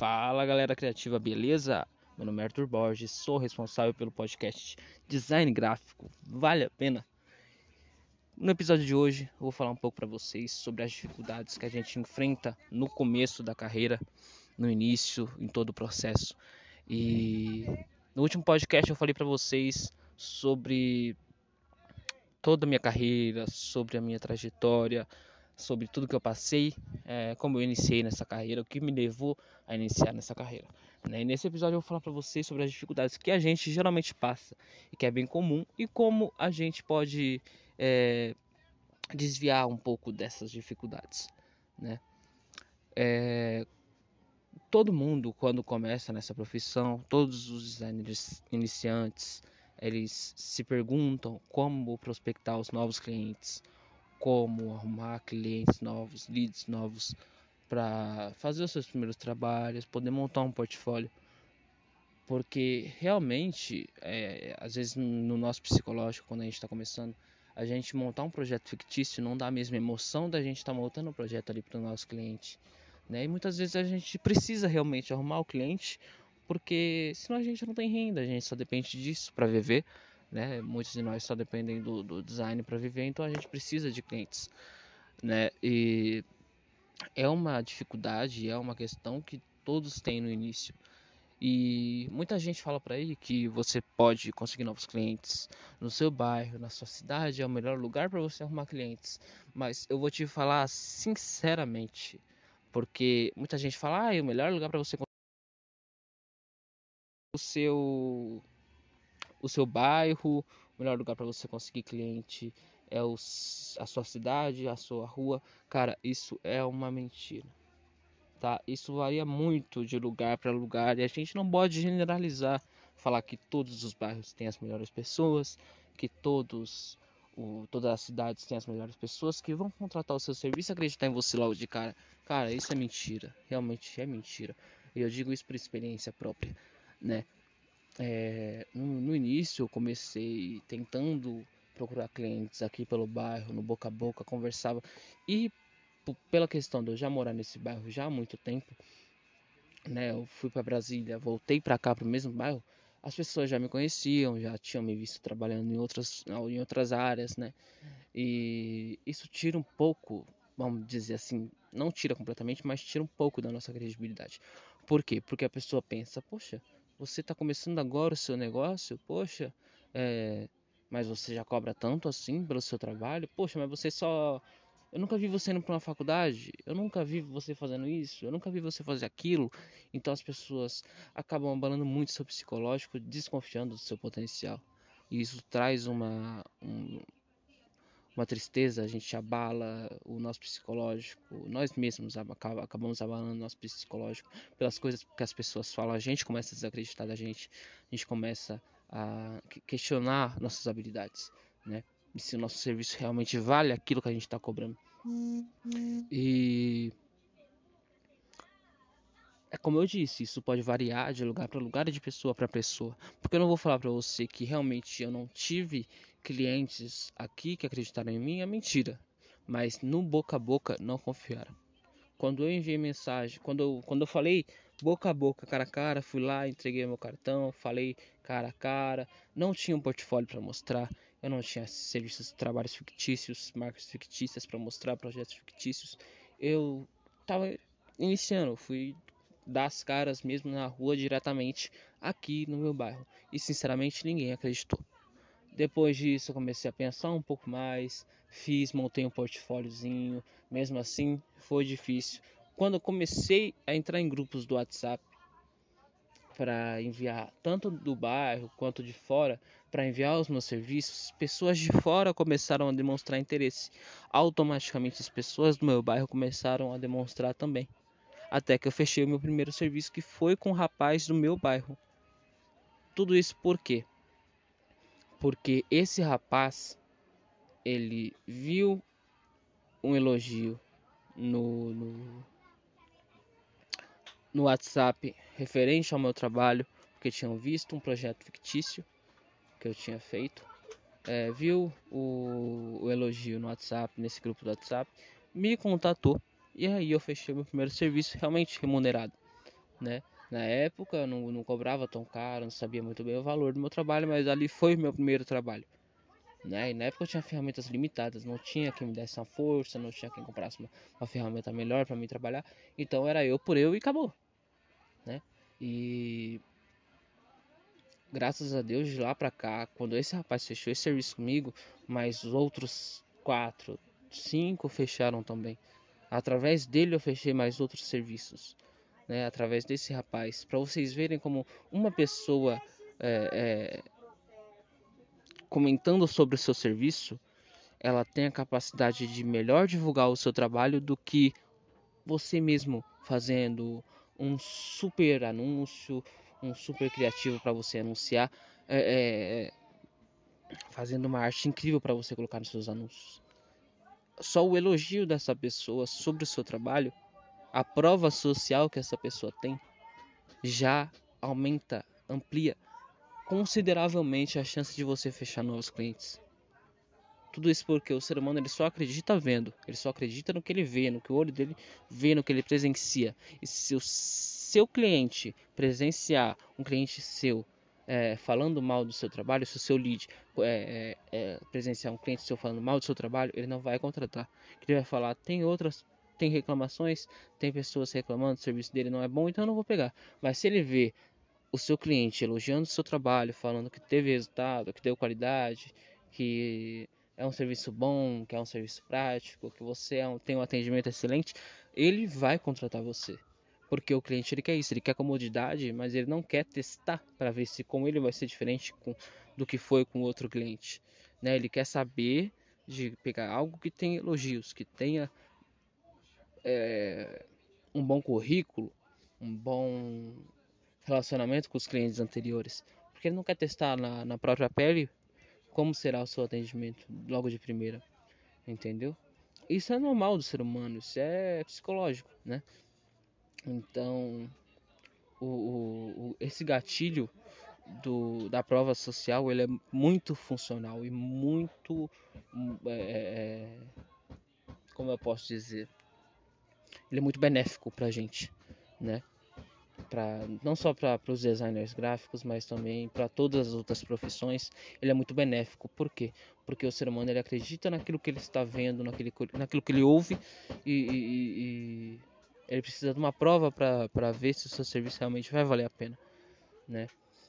Fala galera criativa, beleza? Meu nome é Arthur Borges, sou responsável pelo podcast Design Gráfico. Vale a pena? No episódio de hoje, eu vou falar um pouco para vocês sobre as dificuldades que a gente enfrenta no começo da carreira, no início, em todo o processo. E no último podcast eu falei para vocês sobre toda a minha carreira, sobre a minha trajetória, sobre tudo que eu passei, é, como eu iniciei nessa carreira, o que me levou a iniciar nessa carreira. Né? E nesse episódio eu vou falar para vocês sobre as dificuldades que a gente geralmente passa e que é bem comum e como a gente pode é, desviar um pouco dessas dificuldades. Né? É, todo mundo quando começa nessa profissão, todos os designers iniciantes, eles se perguntam como prospectar os novos clientes, como arrumar clientes novos, leads novos para fazer os seus primeiros trabalhos, poder montar um portfólio. Porque realmente, é, às vezes no nosso psicológico, quando a gente está começando, a gente montar um projeto fictício não dá a mesma emoção da gente estar tá montando um projeto ali para o nosso cliente. Né? E muitas vezes a gente precisa realmente arrumar o cliente, porque senão a gente não tem renda, a gente só depende disso para viver né? Muitos de nós só dependem do, do design para viver, então a gente precisa de clientes, né? E é uma dificuldade, é uma questão que todos têm no início. E muita gente fala para aí que você pode conseguir novos clientes no seu bairro, na sua cidade, é o melhor lugar para você arrumar clientes. Mas eu vou te falar sinceramente, porque muita gente fala, ah, é o melhor lugar para você o seu o seu bairro, o melhor lugar para você conseguir cliente é a sua cidade, a sua rua. Cara, isso é uma mentira. Tá? Isso varia muito de lugar para lugar e a gente não pode generalizar, falar que todos os bairros têm as melhores pessoas, que todos o, todas as cidades têm as melhores pessoas que vão contratar o seu serviço e acreditar em você logo de cara. Cara, isso é mentira. Realmente é mentira. E eu digo isso por experiência própria, né? É, no, no, início eu comecei tentando procurar clientes aqui pelo bairro, no boca a boca, conversava. E pela questão de eu já morar nesse bairro já há muito tempo, né, eu fui para Brasília, voltei para cá para o mesmo bairro, as pessoas já me conheciam, já tinham me visto trabalhando em outras, em outras áreas, né? E isso tira um pouco, vamos dizer assim, não tira completamente, mas tira um pouco da nossa credibilidade. Por quê? Porque a pessoa pensa, poxa, você está começando agora o seu negócio, poxa, é, mas você já cobra tanto assim pelo seu trabalho, poxa, mas você só. Eu nunca vi você indo para uma faculdade, eu nunca vi você fazendo isso, eu nunca vi você fazer aquilo. Então as pessoas acabam abalando muito seu psicológico, desconfiando do seu potencial. E isso traz uma, um, uma tristeza, a gente abala o nosso psicológico, nós mesmos acabamos abalando o nosso psicológico pelas coisas que as pessoas falam, a gente começa a desacreditar da gente, a gente começa a questionar nossas habilidades, né? E se o nosso serviço realmente vale aquilo que a gente está cobrando. E é como eu disse, isso pode variar de lugar para lugar e de pessoa para pessoa. Porque eu não vou falar para você que realmente eu não tive clientes aqui que acreditaram em mim é mentira, mas no boca a boca não confiaram. Quando eu enviei mensagem, quando eu, quando eu falei boca a boca, cara a cara, fui lá, entreguei meu cartão, falei cara a cara, não tinha um portfólio para mostrar, eu não tinha serviços trabalhos fictícios, marcas fictícias para mostrar, projetos fictícios. Eu estava iniciando, fui dar as caras mesmo na rua diretamente aqui no meu bairro e sinceramente ninguém acreditou. Depois disso, eu comecei a pensar um pouco mais, fiz, montei um portfóliozinho. Mesmo assim, foi difícil. Quando eu comecei a entrar em grupos do WhatsApp para enviar tanto do bairro quanto de fora para enviar os meus serviços, pessoas de fora começaram a demonstrar interesse. Automaticamente, as pessoas do meu bairro começaram a demonstrar também. Até que eu fechei o meu primeiro serviço, que foi com um rapaz do meu bairro. Tudo isso por quê? Porque esse rapaz ele viu um elogio no, no, no WhatsApp referente ao meu trabalho, porque tinham visto um projeto fictício que eu tinha feito, é, viu o, o, elogio no WhatsApp, nesse grupo do WhatsApp, me contatou e aí eu fechei meu primeiro serviço realmente remunerado. né? Na época eu não, não cobrava tão caro, não sabia muito bem o valor do meu trabalho, mas ali foi o meu primeiro trabalho. Né? E na época eu tinha ferramentas limitadas, não tinha quem me desse uma força, não tinha quem comprasse uma, uma ferramenta melhor para mim trabalhar. Então era eu por eu e acabou. Né? E graças a Deus de lá para cá, quando esse rapaz fechou esse serviço comigo, mas os outros quatro, cinco fecharam também. Através dele eu fechei mais outros serviços, né? Através desse rapaz, para vocês verem como uma pessoa é, é, comentando sobre o seu serviço, ela tem a capacidade de melhor divulgar o seu trabalho do que você mesmo fazendo um super anúncio, um super criativo para você anunciar, é, é, é, fazendo uma arte incrível para você colocar nos seus anúncios. Só o elogio dessa pessoa sobre o seu trabalho, a prova social que essa pessoa tem, já aumenta, amplia consideravelmente a chance de você fechar novos clientes. Tudo isso porque o ser humano ele só acredita vendo, ele só acredita no que ele vê, no que o olho dele vê, no que ele presencia. E se o seu cliente presenciar um cliente seu é, falando mal do seu trabalho, se o seu lead é, é, é, presenciar um cliente seu falando mal do seu trabalho, ele não vai contratar. Ele vai falar, tem outras, tem reclamações, tem pessoas reclamando, o serviço dele não é bom, então eu não vou pegar. Mas se ele vê o seu cliente elogiando o seu trabalho, falando que teve resultado, que deu qualidade, que é um serviço bom, que é um serviço prático, que você é um, tem um atendimento excelente, ele vai contratar você. Porque o cliente ele quer isso, ele quer comodidade, mas ele não quer testar para ver se como ele vai ser diferente com, do que foi com outro cliente. Né? Ele quer saber de pegar algo que tenha elogios, que tenha é, um bom currículo, um bom relacionamento com os clientes anteriores. Porque ele não quer testar na, na própria pele como será o seu atendimento logo de primeira. Entendeu? Isso é normal do ser humano, isso é psicológico, né? Então, o, o, esse gatilho do, da prova social ele é muito funcional e muito é, é, como eu posso dizer ele é muito benéfico para a gente né para não só para os designers gráficos, mas também para todas as outras profissões, ele é muito benéfico. Por quê? Porque o ser humano ele acredita naquilo que ele está vendo, naquilo, naquilo que ele ouve e, e, e ele precisa de uma prova para ver se o seu serviço realmente vai valer a pena, né?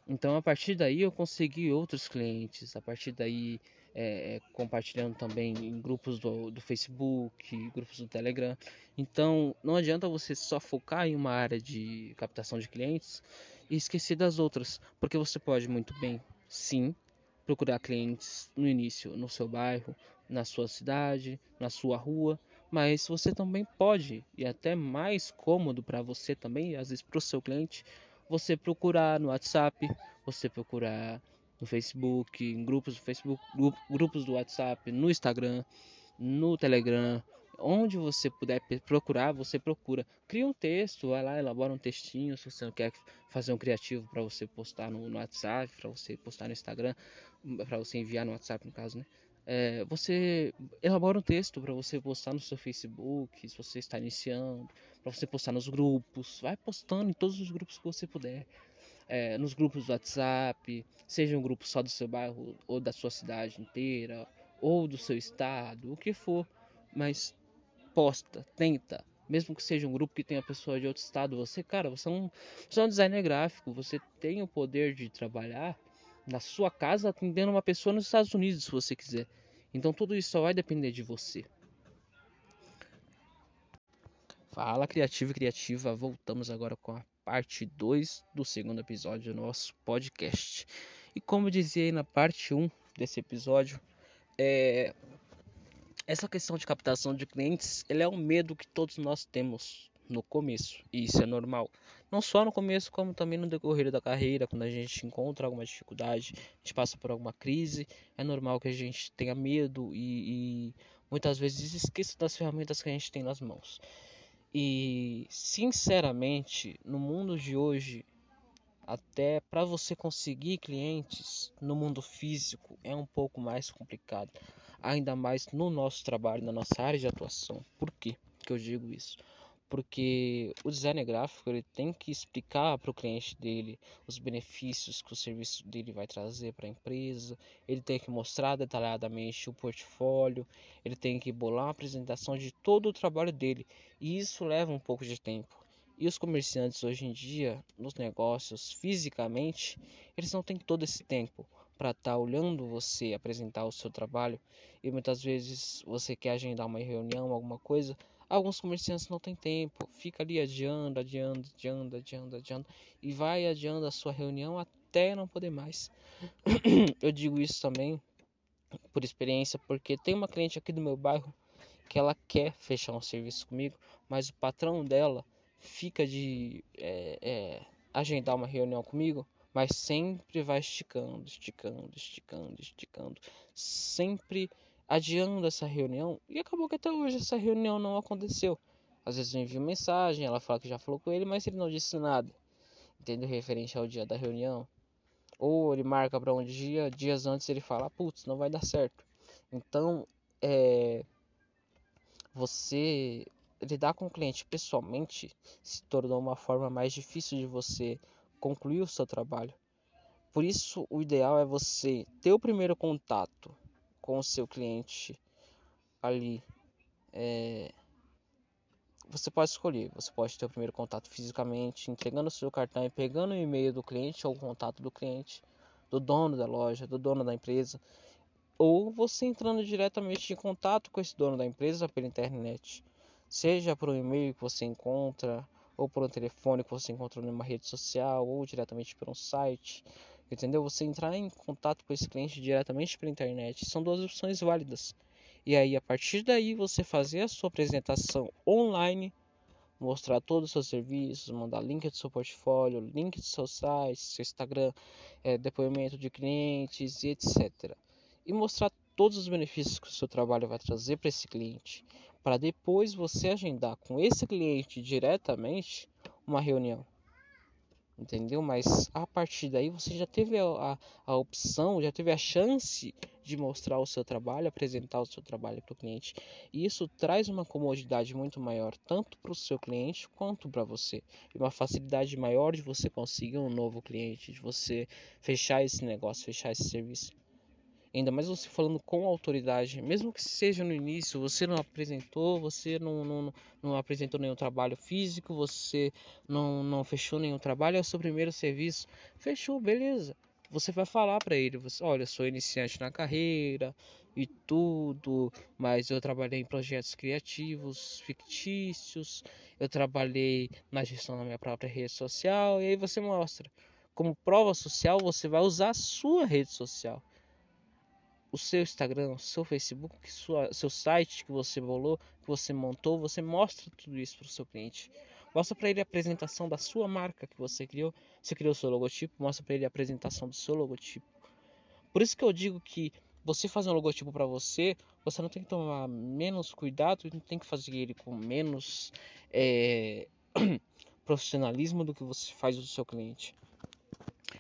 Então a partir daí eu consegui outros clientes, a partir daí é, é, compartilhando também em grupos do, do, Facebook, grupos do Telegram. Então não adianta você só focar em uma área de captação de clientes e esquecer das outras, porque você pode muito bem, sim, procurar clientes no início no seu bairro, na sua cidade, na sua rua, mas você também pode e até mais cômodo para você também, às vezes para o seu cliente, você procurar no WhatsApp, você procurar no Facebook, em grupos do Facebook, grupos do WhatsApp, no Instagram, no Telegram, onde você puder procurar, você procura. Cria um texto, vai lá, elabora um textinho, se você não quer fazer um criativo para você postar no, no WhatsApp, para você postar no Instagram, para você enviar no WhatsApp no caso, né? É, você elabora um texto para você postar no seu Facebook, se você está iniciando, para você postar nos grupos, vai postando em todos os grupos que você puder é, nos grupos do WhatsApp, seja um grupo só do seu bairro ou da sua cidade inteira, ou do seu estado, o que for, mas posta, tenta, mesmo que seja um grupo que tenha pessoas de outro estado, você, cara, você é um, você é um designer gráfico, você tem o poder de trabalhar na sua casa atendendo uma pessoa nos Estados Unidos, se você quiser. Então tudo isso só vai depender de você. Fala criativo e criativa, voltamos agora com a parte 2 do segundo episódio do nosso podcast. E como eu dizia aí na parte 1 um desse episódio, é... essa questão de captação de clientes, ele é um medo que todos nós temos no começo, e isso é normal. Não só no começo, como também no decorrer da carreira, quando a gente encontra alguma dificuldade, a gente passa por alguma crise, é normal que a gente tenha medo e, e muitas vezes esqueça das ferramentas que a gente tem nas mãos. E sinceramente, no mundo de hoje, até para você conseguir clientes no mundo físico é um pouco mais complicado, ainda mais no nosso trabalho, na nossa área de atuação. Por quê que eu digo isso? Porque o designer gráfico ele tem que explicar para o cliente dele os benefícios que o serviço dele vai trazer para a empresa, ele tem que mostrar detalhadamente o portfólio, ele tem que bolar uma apresentação de todo o trabalho dele, e isso leva um pouco de tempo. E os comerciantes hoje em dia, nos negócios, fisicamente, eles não têm todo esse tempo para estar tá olhando você apresentar o seu trabalho. E muitas vezes você quer agendar uma reunião, alguma coisa, Alguns comerciantes não têm tempo, fica ali adiando, adiando, adiando, adiando, adiando e vai adiando a sua reunião até não poder mais. Eu digo isso também por experiência, porque tem uma cliente aqui do meu bairro que ela quer fechar um serviço comigo, mas o patrão dela fica de é, é, agendar uma reunião comigo, mas sempre vai esticando, esticando, esticando, esticando, sempre adiando essa reunião e acabou que até hoje essa reunião não aconteceu. Às vezes eu envio mensagem, ela fala que já falou com ele, mas ele não disse nada, entendeu? Referente ao dia da reunião. Ou ele marca para um dia, dias antes ele fala, putz, não vai dar certo. Então, é, você lidar com o cliente pessoalmente se tornou uma forma mais difícil de você concluir o seu trabalho. Por isso, o ideal é você ter o primeiro contato com o seu cliente ali. É, você pode escolher, você pode ter o primeiro contato fisicamente, entregando o seu cartão e pegando o e-mail do cliente ou o contato do cliente, do dono da loja, do dono da empresa, ou você entrando diretamente em contato com esse dono da empresa pela internet, seja por um e-mail que você encontra, ou por um telefone que você encontra numa rede social, ou diretamente por um site, Entendeu? Você entrar em contato com esse cliente diretamente pela internet são duas opções válidas. E aí, a partir daí, você fazer a sua apresentação online, mostrar todos os seus serviços, mandar link do seu portfólio, link do seu site, seu Instagram, é, depoimento de clientes e etc. E mostrar todos os benefícios que o seu trabalho vai trazer para esse cliente, para depois você agendar com esse cliente diretamente uma reunião entendeu? Mas a partir daí você já teve a, a, a, opção, já teve a chance de mostrar o seu trabalho, apresentar o seu trabalho para o cliente. E isso traz uma comodidade muito maior, tanto para o seu cliente quanto para você. E uma facilidade maior de você conseguir um novo cliente, de você fechar esse negócio, fechar esse serviço. Ainda mais você falando com autoridade, mesmo que seja no início, você não apresentou, você não, não, não apresentou nenhum trabalho físico, você não, não fechou nenhum trabalho, é o seu primeiro serviço. Fechou, beleza. Você vai falar para ele, você, olha, sou iniciante na carreira e tudo, mas eu trabalhei em projetos criativos, fictícios, eu trabalhei na gestão da minha própria rede social, e aí você mostra. Como prova social, você vai usar a sua rede social o seu Instagram, o seu Facebook, sua, seu site que você bolou, que você montou, você mostra tudo isso para o seu cliente. Mostra para ele a apresentação da sua marca que você criou. Você criou o seu logotipo, mostra para ele a apresentação do seu logotipo. Por isso que eu digo que você fazer um logotipo para você, você não tem que tomar menos cuidado, não tem que fazer ele com menos é, profissionalismo do que você faz do seu cliente.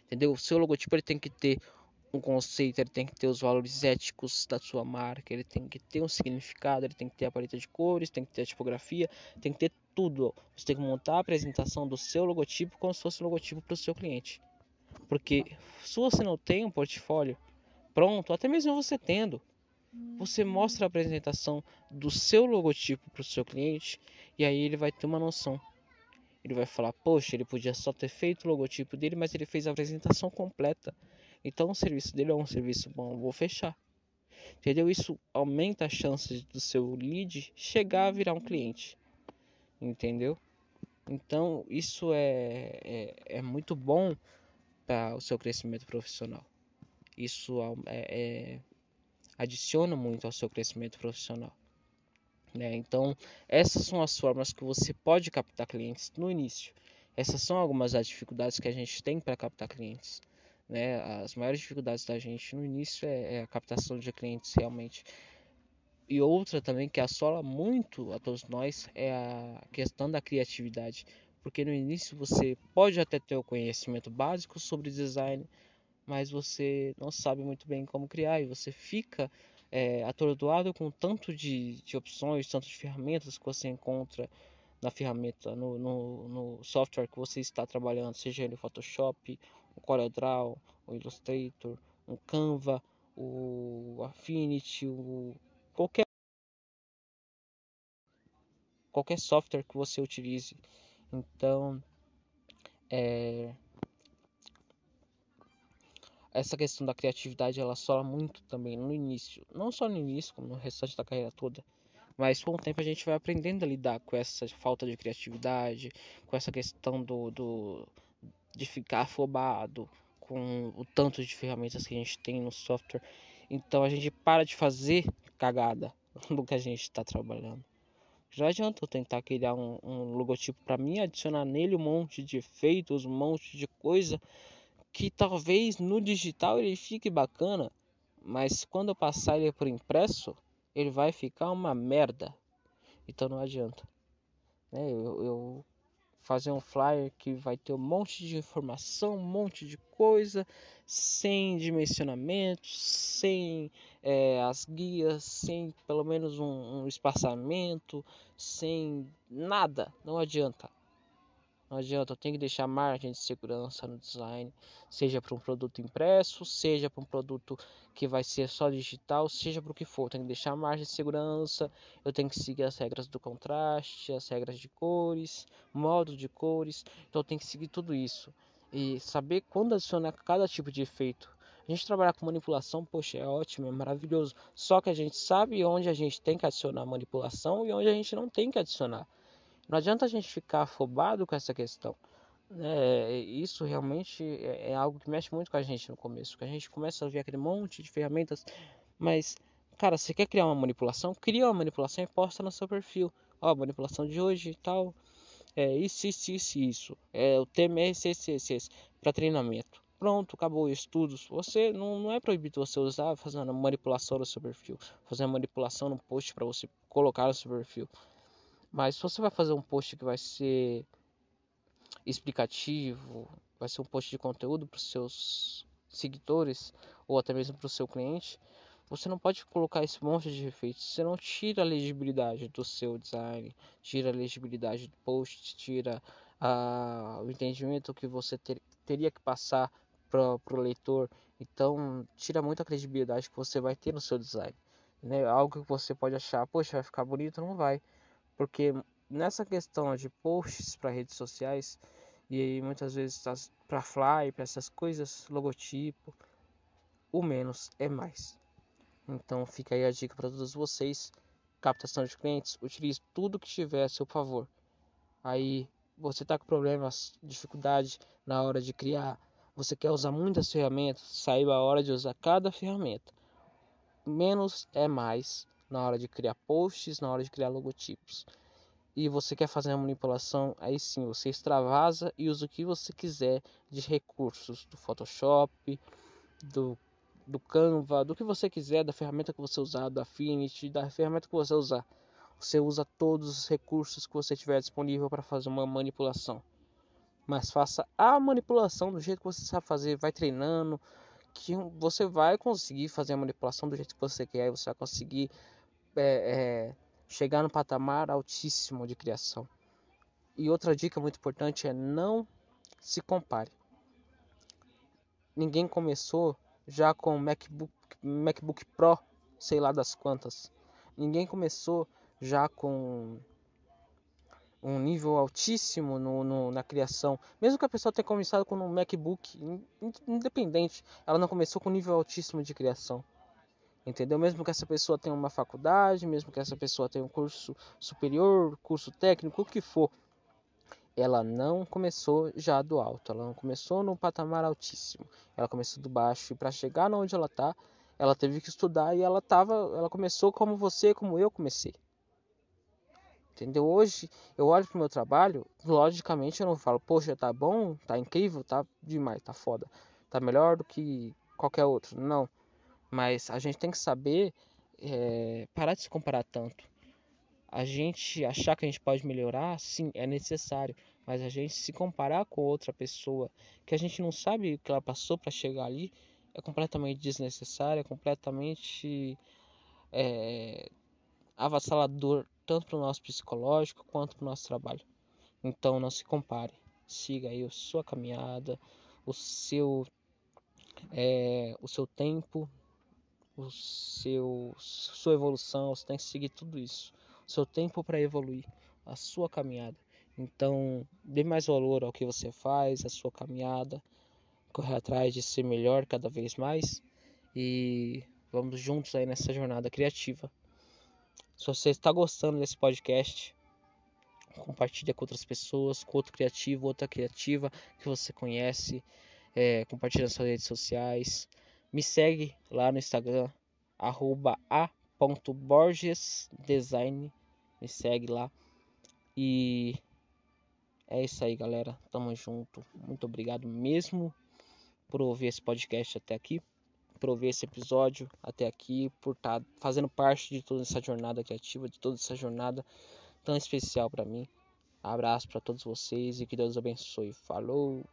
Entendeu? O seu logotipo ele tem que ter um conceito, ele tem que ter os valores éticos da sua marca, ele tem que ter um significado, ele tem que ter a paleta de cores, tem que ter a tipografia, tem que ter tudo. Você tem que montar a apresentação do seu logotipo como se fosse o logotipo para o seu cliente. Porque se você não tem um portfólio pronto, até mesmo você tendo, você mostra a apresentação do seu logotipo para o seu cliente e aí ele vai ter uma noção. Ele vai falar, poxa, ele podia só ter feito o logotipo dele, mas ele fez a apresentação completa. Então o serviço dele é um serviço bom, vou fechar. Entendeu? Isso aumenta as chances do seu lead chegar a virar um cliente. Entendeu? Então isso é, é, é muito bom para o seu crescimento profissional. Isso é, é, adiciona muito ao seu crescimento profissional. Né? Então, essas são as formas que você pode captar clientes no início. Essas são algumas das dificuldades que a gente tem para captar clientes. Né? As maiores dificuldades da gente no início é, é a captação de clientes realmente. E outra também que assola muito a todos nós é a questão da criatividade. Porque no início você pode até ter o conhecimento básico sobre design, mas você não sabe muito bem como criar e você fica é, atordoado com tanto de, de opções, tanto de ferramentas que você encontra na ferramenta, no, no, no, software que você está trabalhando, seja ele Photoshop, o CorelDRAW, o Illustrator, o Canva, o Affinity, o qualquer qualquer software que você utilize. Então, é, essa questão da criatividade ela sola muito também no início, não só no início, como no restante da carreira toda. Mas com o tempo a gente vai aprendendo a lidar com essa falta de criatividade, com essa questão do, do de ficar afobado com o tanto de ferramentas que a gente tem no software. Então a gente para de fazer cagada no que a gente está trabalhando. Já adianta eu tentar criar um, um logotipo para mim, adicionar nele um monte de efeitos, um monte de coisa que talvez no digital ele fique bacana, mas quando eu passar ele por impresso, ele vai ficar uma merda. Então não adianta. Né? Eu, eu fazer um flyer que vai ter um monte de informação, um monte de coisa, sem dimensionamento, sem é, as guias, sem pelo menos um, um espaçamento, sem nada, não adianta. Não adianta, tenho que deixar margem de segurança no design, seja para um produto impresso, seja para um produto que vai ser só digital, seja para o que for. Tenho que deixar margem de segurança, eu tenho que seguir as regras do contraste, as regras de cores, modo de cores. Então tenho que seguir tudo isso e saber quando adicionar cada tipo de efeito. A gente trabalhar com manipulação, poxa, é ótimo, é maravilhoso. Só que a gente sabe onde a gente tem que adicionar manipulação e onde a gente não tem que adicionar. Não adianta a gente ficar afobado com essa questão. É, isso realmente é, é, algo que mexe muito com a gente no começo. Que a gente começa a ver aquele monte de ferramentas, mas, cara, você quer criar uma manipulação? Cria uma manipulação e posta no seu perfil. Ó, manipulação de hoje e tal. É isso, isso, isso, isso. É, o tema é esse, para treinamento. Pronto, acabou estudos. Você não, não é proibido você usar fazendo manipulação no seu perfil, fazer manipulação no post para você colocar no seu perfil. Mas se você vai fazer um post que vai ser explicativo, vai ser um post de conteúdo para os seus seguidores ou até mesmo para o seu cliente, você não pode colocar esse monte de efeitos. Você não tira a legibilidade do seu design, tira a legibilidade do post, tira a, o entendimento que você ter, teria que passar para o leitor. Então, tira muita credibilidade que você vai ter no seu design. Né? Algo que você pode achar, poxa, vai ficar bonito, não vai. Porque nessa questão de posts para redes sociais e aí muitas vezes para fly, para essas coisas, logotipo, o menos é mais. Então fica aí a dica para todos vocês, captação de clientes, utilize tudo que tiver a seu favor. Aí você está com problemas, dificuldade na hora de criar, você quer usar muitas ferramentas, saiba a hora de usar cada ferramenta. Menos é mais na hora de criar posts, na hora de criar logotipos. E você quer fazer a manipulação, aí sim você extravasa e usa o que você quiser de recursos do Photoshop, do, do Canva, do que você quiser, da ferramenta que você usar, do Affinity, da ferramenta que você usar. Você usa todos os recursos que você tiver disponível para fazer uma manipulação. Mas faça a manipulação do jeito que você sabe fazer, vai treinando, que você vai conseguir fazer a manipulação do jeito que você quer, você vai conseguir é, é, chegar no patamar altíssimo de criação. E outra dica muito importante é não se compare. Ninguém começou já com MacBook, MacBook Pro, sei lá das quantas. Ninguém começou já com um nível altíssimo no, no, na criação. Mesmo que a pessoa tenha começado com um MacBook independente, ela não começou com um nível altíssimo de criação. Entendeu? Mesmo que essa pessoa tenha uma faculdade, mesmo que essa pessoa tenha um curso superior, curso técnico, o que for, ela não começou já do alto, ela não começou no patamar altíssimo. Ela começou do baixo e para chegar onde ela está, ela teve que estudar e ela tava, ela começou como você, como eu comecei. Entendeu? Hoje eu olho pro meu trabalho, logicamente eu não falo, poxa, tá bom, tá incrível, tá demais, tá foda, tá melhor do que qualquer outro. Não. Mas a gente tem que saber é, parar de se comparar tanto. A gente achar que a gente pode melhorar, sim, é necessário. Mas a gente se comparar com outra pessoa que a gente não sabe o que ela passou para chegar ali é completamente desnecessário, é completamente é, avassalador tanto para o nosso psicológico quanto para o nosso trabalho. Então não se compare, siga aí a sua caminhada, o seu é, o seu tempo, o seu sua evolução, você tem que seguir tudo isso, o seu tempo para evoluir, a sua caminhada. Então dê mais valor ao que você faz, a sua caminhada, correr atrás de ser melhor cada vez mais e vamos juntos aí nessa jornada criativa. Se você está gostando desse podcast, compartilha com outras pessoas, com outro criativo, outra criativa que você conhece, é, compartilha nas suas redes sociais. Me segue lá no Instagram, arroba a.borgesdesign. Me segue lá. E é isso aí, galera. Tamo junto. Muito obrigado mesmo por ouvir esse podcast até aqui, por ouvir esse episódio até aqui, por estar tá fazendo parte de toda essa jornada criativa, de toda essa jornada tão especial para mim. Abraço para todos vocês e que Deus abençoe. Falou!